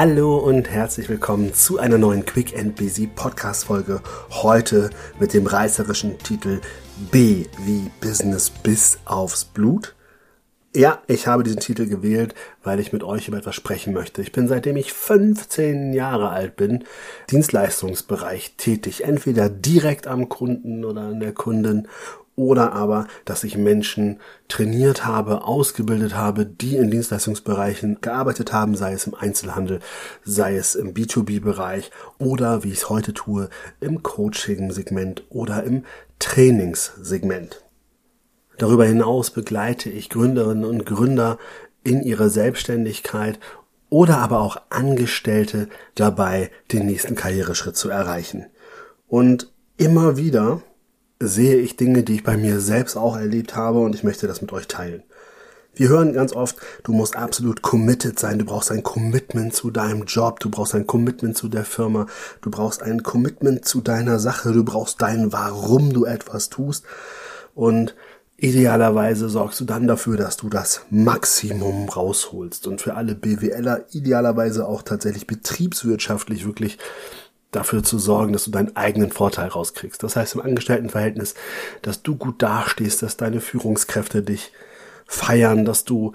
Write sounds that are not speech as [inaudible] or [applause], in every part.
Hallo und herzlich willkommen zu einer neuen Quick and Busy Podcast Folge. Heute mit dem reißerischen Titel B wie Business bis aufs Blut. Ja, ich habe diesen Titel gewählt, weil ich mit euch über etwas sprechen möchte. Ich bin seitdem ich 15 Jahre alt bin, Dienstleistungsbereich tätig, entweder direkt am Kunden oder an der Kundin oder aber, dass ich Menschen trainiert habe, ausgebildet habe, die in Dienstleistungsbereichen gearbeitet haben, sei es im Einzelhandel, sei es im B2B-Bereich oder, wie ich es heute tue, im Coaching-Segment oder im Trainingssegment. Darüber hinaus begleite ich Gründerinnen und Gründer in ihrer Selbstständigkeit oder aber auch Angestellte dabei, den nächsten Karriereschritt zu erreichen. Und immer wieder sehe ich Dinge, die ich bei mir selbst auch erlebt habe und ich möchte das mit euch teilen. Wir hören ganz oft, du musst absolut committed sein, du brauchst ein Commitment zu deinem Job, du brauchst ein Commitment zu der Firma, du brauchst ein Commitment zu deiner Sache, du brauchst dein Warum du etwas tust und idealerweise sorgst du dann dafür, dass du das Maximum rausholst und für alle BWLer idealerweise auch tatsächlich betriebswirtschaftlich wirklich dafür zu sorgen, dass du deinen eigenen Vorteil rauskriegst. Das heißt im Angestelltenverhältnis, dass du gut dastehst, dass deine Führungskräfte dich feiern, dass du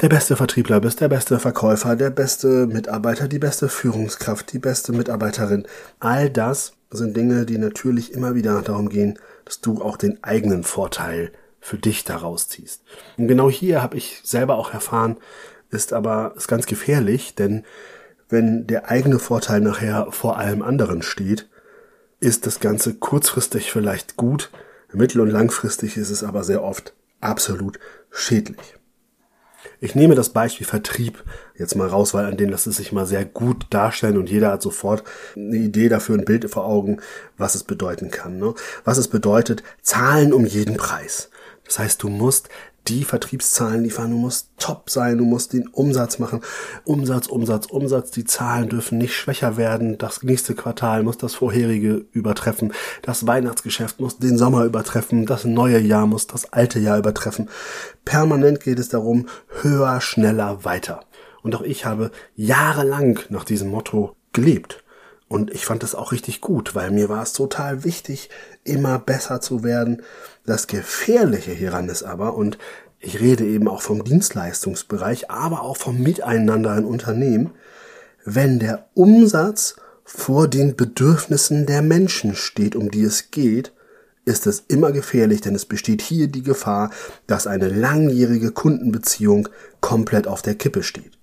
der beste Vertriebler bist, der beste Verkäufer, der beste Mitarbeiter, die beste Führungskraft, die beste Mitarbeiterin. All das sind Dinge, die natürlich immer wieder darum gehen, dass du auch den eigenen Vorteil für dich daraus ziehst. Und genau hier habe ich selber auch erfahren, ist aber ist ganz gefährlich, denn wenn der eigene Vorteil nachher vor allem anderen steht, ist das Ganze kurzfristig vielleicht gut, mittel- und langfristig ist es aber sehr oft absolut schädlich. Ich nehme das Beispiel Vertrieb jetzt mal raus, weil an denen lässt es sich mal sehr gut darstellen und jeder hat sofort eine Idee dafür, ein Bild vor Augen, was es bedeuten kann. Ne? Was es bedeutet, Zahlen um jeden Preis. Das heißt, du musst die Vertriebszahlen liefern, du musst top sein, du musst den Umsatz machen. Umsatz, Umsatz, Umsatz, die Zahlen dürfen nicht schwächer werden. Das nächste Quartal muss das vorherige übertreffen. Das Weihnachtsgeschäft muss den Sommer übertreffen. Das neue Jahr muss das alte Jahr übertreffen. Permanent geht es darum, höher, schneller, weiter. Und auch ich habe jahrelang nach diesem Motto gelebt. Und ich fand das auch richtig gut, weil mir war es total wichtig, immer besser zu werden. Das Gefährliche hieran ist aber, und ich rede eben auch vom Dienstleistungsbereich, aber auch vom Miteinander in Unternehmen, wenn der Umsatz vor den Bedürfnissen der Menschen steht, um die es geht, ist es immer gefährlich, denn es besteht hier die Gefahr, dass eine langjährige Kundenbeziehung komplett auf der Kippe steht.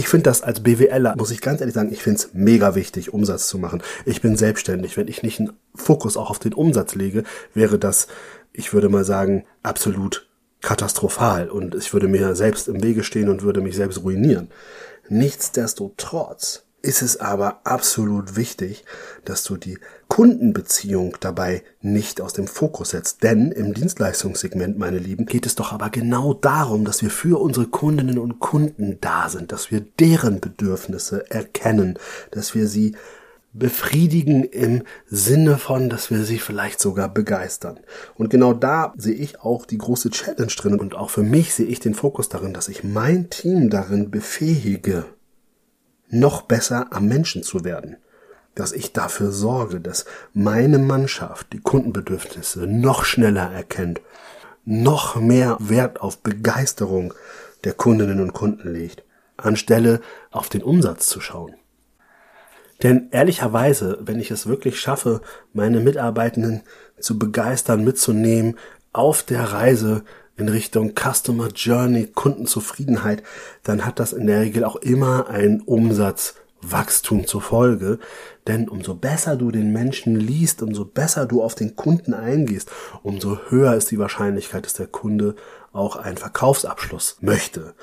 Ich finde das als BWLer, muss ich ganz ehrlich sagen, ich finde es mega wichtig, Umsatz zu machen. Ich bin selbstständig. Wenn ich nicht einen Fokus auch auf den Umsatz lege, wäre das, ich würde mal sagen, absolut katastrophal und ich würde mir selbst im Wege stehen und würde mich selbst ruinieren. Nichtsdestotrotz ist es aber absolut wichtig, dass du die Kundenbeziehung dabei nicht aus dem Fokus setzt. Denn im Dienstleistungssegment, meine Lieben, geht es doch aber genau darum, dass wir für unsere Kundinnen und Kunden da sind, dass wir deren Bedürfnisse erkennen, dass wir sie befriedigen im Sinne von, dass wir sie vielleicht sogar begeistern. Und genau da sehe ich auch die große Challenge drin und auch für mich sehe ich den Fokus darin, dass ich mein Team darin befähige, noch besser am Menschen zu werden. Dass ich dafür sorge, dass meine Mannschaft die Kundenbedürfnisse noch schneller erkennt, noch mehr Wert auf Begeisterung der Kundinnen und Kunden legt, anstelle auf den Umsatz zu schauen. Denn ehrlicherweise, wenn ich es wirklich schaffe, meine Mitarbeitenden zu begeistern, mitzunehmen auf der Reise in Richtung Customer Journey, Kundenzufriedenheit, dann hat das in der Regel auch immer ein Umsatzwachstum zur Folge. Denn umso besser du den Menschen liest, umso besser du auf den Kunden eingehst, umso höher ist die Wahrscheinlichkeit, dass der Kunde auch einen Verkaufsabschluss möchte.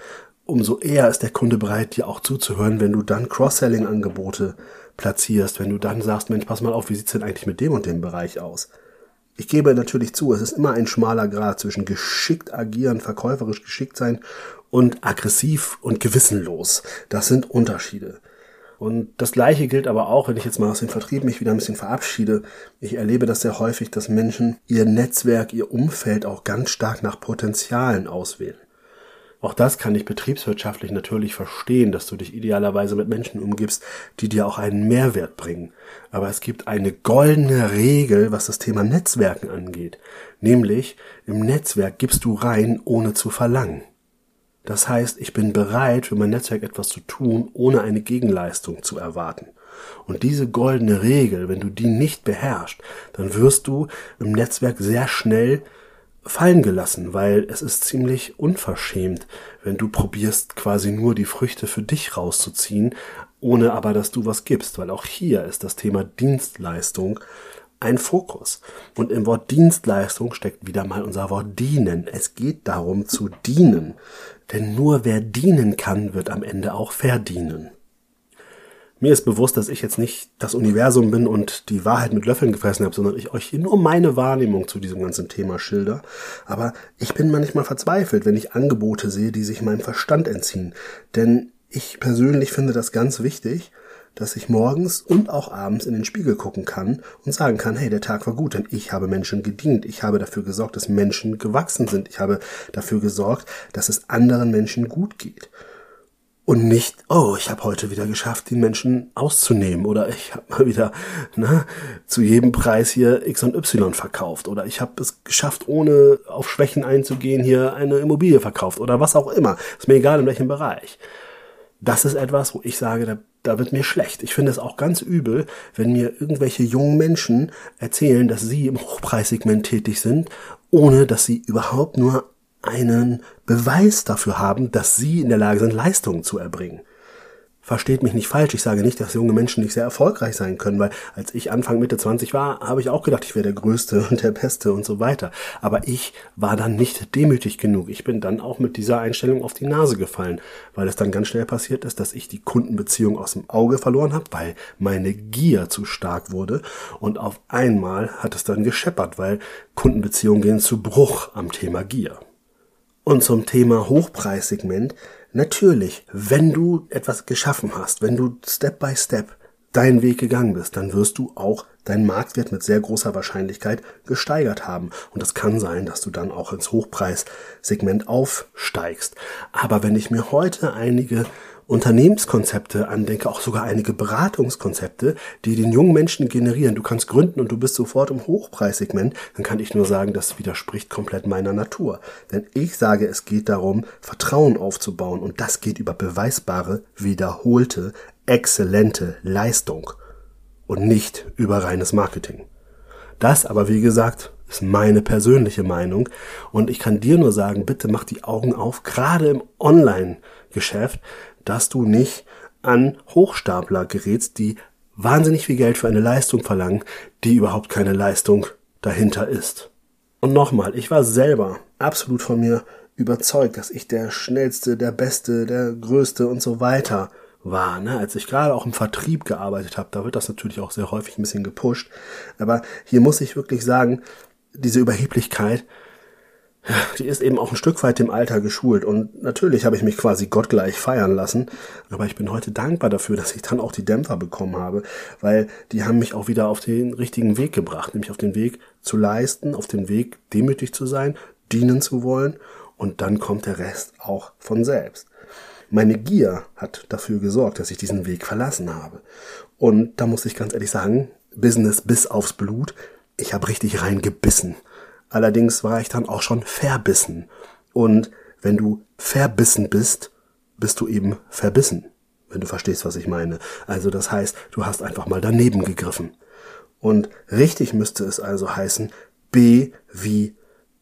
Umso eher ist der Kunde bereit, dir auch zuzuhören, wenn du dann Cross-Selling-Angebote platzierst, wenn du dann sagst, Mensch, pass mal auf, wie sieht's denn eigentlich mit dem und dem Bereich aus? Ich gebe natürlich zu, es ist immer ein schmaler Grad zwischen geschickt agieren, verkäuferisch geschickt sein und aggressiv und gewissenlos. Das sind Unterschiede. Und das Gleiche gilt aber auch, wenn ich jetzt mal aus dem Vertrieb mich wieder ein bisschen verabschiede. Ich erlebe das sehr häufig, dass Menschen ihr Netzwerk, ihr Umfeld auch ganz stark nach Potenzialen auswählen. Auch das kann ich betriebswirtschaftlich natürlich verstehen, dass du dich idealerweise mit Menschen umgibst, die dir auch einen Mehrwert bringen. Aber es gibt eine goldene Regel, was das Thema Netzwerken angeht. Nämlich, im Netzwerk gibst du rein, ohne zu verlangen. Das heißt, ich bin bereit, für mein Netzwerk etwas zu tun, ohne eine Gegenleistung zu erwarten. Und diese goldene Regel, wenn du die nicht beherrschst, dann wirst du im Netzwerk sehr schnell fallen gelassen, weil es ist ziemlich unverschämt, wenn du probierst quasi nur die Früchte für dich rauszuziehen, ohne aber dass du was gibst, weil auch hier ist das Thema Dienstleistung ein Fokus. Und im Wort Dienstleistung steckt wieder mal unser Wort dienen. Es geht darum zu dienen. Denn nur wer dienen kann, wird am Ende auch verdienen. Mir ist bewusst, dass ich jetzt nicht das Universum bin und die Wahrheit mit Löffeln gefressen habe, sondern ich euch nur meine Wahrnehmung zu diesem ganzen Thema schilder. Aber ich bin manchmal verzweifelt, wenn ich Angebote sehe, die sich meinem Verstand entziehen. Denn ich persönlich finde das ganz wichtig, dass ich morgens und auch abends in den Spiegel gucken kann und sagen kann, hey, der Tag war gut, denn ich habe Menschen gedient. Ich habe dafür gesorgt, dass Menschen gewachsen sind. Ich habe dafür gesorgt, dass es anderen Menschen gut geht und nicht, oh, ich habe heute wieder geschafft, den Menschen auszunehmen oder ich habe mal wieder ne, zu jedem Preis hier X und Y verkauft oder ich habe es geschafft, ohne auf Schwächen einzugehen, hier eine Immobilie verkauft oder was auch immer. Ist mir egal, in welchem Bereich. Das ist etwas, wo ich sage, da, da wird mir schlecht. Ich finde es auch ganz übel, wenn mir irgendwelche jungen Menschen erzählen, dass sie im Hochpreissegment tätig sind, ohne dass sie überhaupt nur einen Beweis dafür haben, dass sie in der Lage sind, Leistungen zu erbringen. Versteht mich nicht falsch, ich sage nicht, dass junge Menschen nicht sehr erfolgreich sein können, weil als ich Anfang Mitte 20 war, habe ich auch gedacht, ich wäre der Größte [laughs] und der Beste und so weiter. Aber ich war dann nicht demütig genug. Ich bin dann auch mit dieser Einstellung auf die Nase gefallen, weil es dann ganz schnell passiert ist, dass ich die Kundenbeziehung aus dem Auge verloren habe, weil meine Gier zu stark wurde und auf einmal hat es dann gescheppert, weil Kundenbeziehungen gehen zu Bruch am Thema Gier. Und zum Thema Hochpreissegment, natürlich, wenn du etwas geschaffen hast, wenn du Step by Step deinen Weg gegangen bist, dann wirst du auch deinen Marktwert mit sehr großer Wahrscheinlichkeit gesteigert haben. Und das kann sein, dass du dann auch ins Hochpreissegment aufsteigst. Aber wenn ich mir heute einige Unternehmenskonzepte andenke, auch sogar einige Beratungskonzepte, die den jungen Menschen generieren. Du kannst gründen und du bist sofort im Hochpreissegment, dann kann ich nur sagen, das widerspricht komplett meiner Natur. Denn ich sage, es geht darum, Vertrauen aufzubauen und das geht über beweisbare, wiederholte, exzellente Leistung und nicht über reines Marketing. Das aber, wie gesagt, ist meine persönliche Meinung und ich kann dir nur sagen, bitte mach die Augen auf, gerade im Online-Geschäft, dass du nicht an Hochstapler gerätst, die wahnsinnig viel Geld für eine Leistung verlangen, die überhaupt keine Leistung dahinter ist. Und nochmal, ich war selber absolut von mir überzeugt, dass ich der schnellste, der beste, der größte und so weiter war. Ne? Als ich gerade auch im Vertrieb gearbeitet habe, da wird das natürlich auch sehr häufig ein bisschen gepusht. Aber hier muss ich wirklich sagen, diese Überheblichkeit, die ist eben auch ein Stück weit dem Alter geschult. Und natürlich habe ich mich quasi gottgleich feiern lassen. Aber ich bin heute dankbar dafür, dass ich dann auch die Dämpfer bekommen habe, weil die haben mich auch wieder auf den richtigen Weg gebracht, nämlich auf den Weg zu leisten, auf den Weg demütig zu sein, dienen zu wollen. Und dann kommt der Rest auch von selbst. Meine Gier hat dafür gesorgt, dass ich diesen Weg verlassen habe. Und da muss ich ganz ehrlich sagen, Business bis aufs Blut, ich habe richtig reingebissen. Allerdings war ich dann auch schon verbissen. Und wenn du verbissen bist, bist du eben verbissen. Wenn du verstehst, was ich meine. Also das heißt, du hast einfach mal daneben gegriffen. Und richtig müsste es also heißen, B wie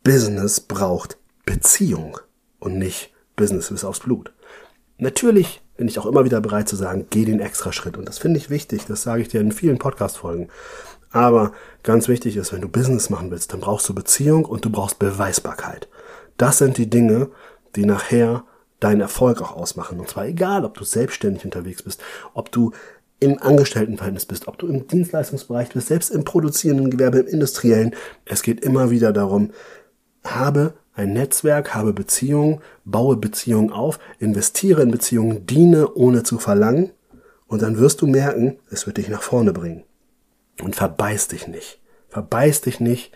Business braucht Beziehung und nicht Business bis aufs Blut. Natürlich bin ich auch immer wieder bereit zu sagen, geh den extra Schritt. Und das finde ich wichtig. Das sage ich dir in vielen Podcast-Folgen. Aber ganz wichtig ist, wenn du Business machen willst, dann brauchst du Beziehung und du brauchst Beweisbarkeit. Das sind die Dinge, die nachher deinen Erfolg auch ausmachen. Und zwar egal, ob du selbstständig unterwegs bist, ob du im Angestelltenverhältnis bist, ob du im Dienstleistungsbereich bist, selbst im produzierenden Gewerbe, im industriellen. Es geht immer wieder darum, habe ein Netzwerk, habe Beziehungen, baue Beziehungen auf, investiere in Beziehungen, diene ohne zu verlangen und dann wirst du merken, es wird dich nach vorne bringen. Und verbeiß dich nicht. Verbeiß dich nicht,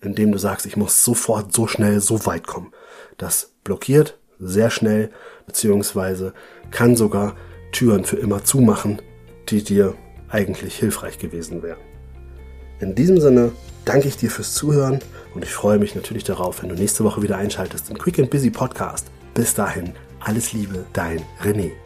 indem du sagst, ich muss sofort so schnell so weit kommen. Das blockiert sehr schnell, beziehungsweise kann sogar Türen für immer zumachen, die dir eigentlich hilfreich gewesen wären. In diesem Sinne danke ich dir fürs Zuhören und ich freue mich natürlich darauf, wenn du nächste Woche wieder einschaltest im Quick and Busy Podcast. Bis dahin, alles Liebe, dein René.